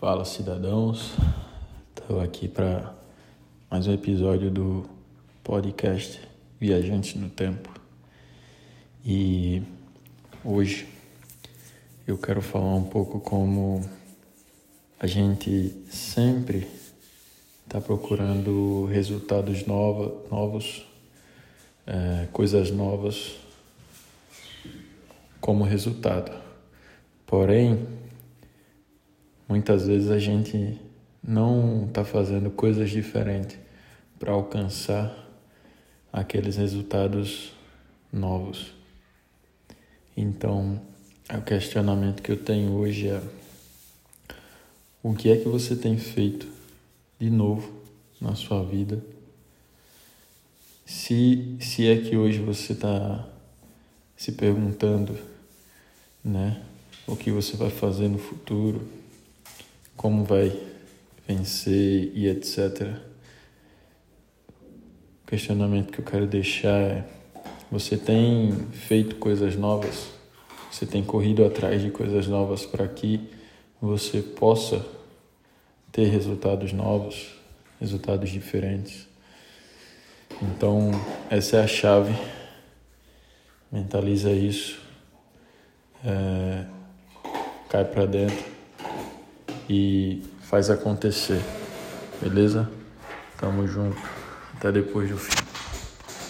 Fala cidadãos, estou aqui para mais um episódio do podcast Viajantes no Tempo e hoje eu quero falar um pouco como a gente sempre está procurando resultados nova, novos, é, coisas novas como resultado. Porém, Muitas vezes a gente não está fazendo coisas diferentes para alcançar aqueles resultados novos. Então, o questionamento que eu tenho hoje é: o que é que você tem feito de novo na sua vida? Se, se é que hoje você está se perguntando, né, o que você vai fazer no futuro, como vai vencer e etc. O questionamento que eu quero deixar é: você tem feito coisas novas? Você tem corrido atrás de coisas novas para que você possa ter resultados novos, resultados diferentes? Então, essa é a chave. Mentaliza isso. É, cai para dentro e faz acontecer. Beleza? Tamo junto. Até depois do fim.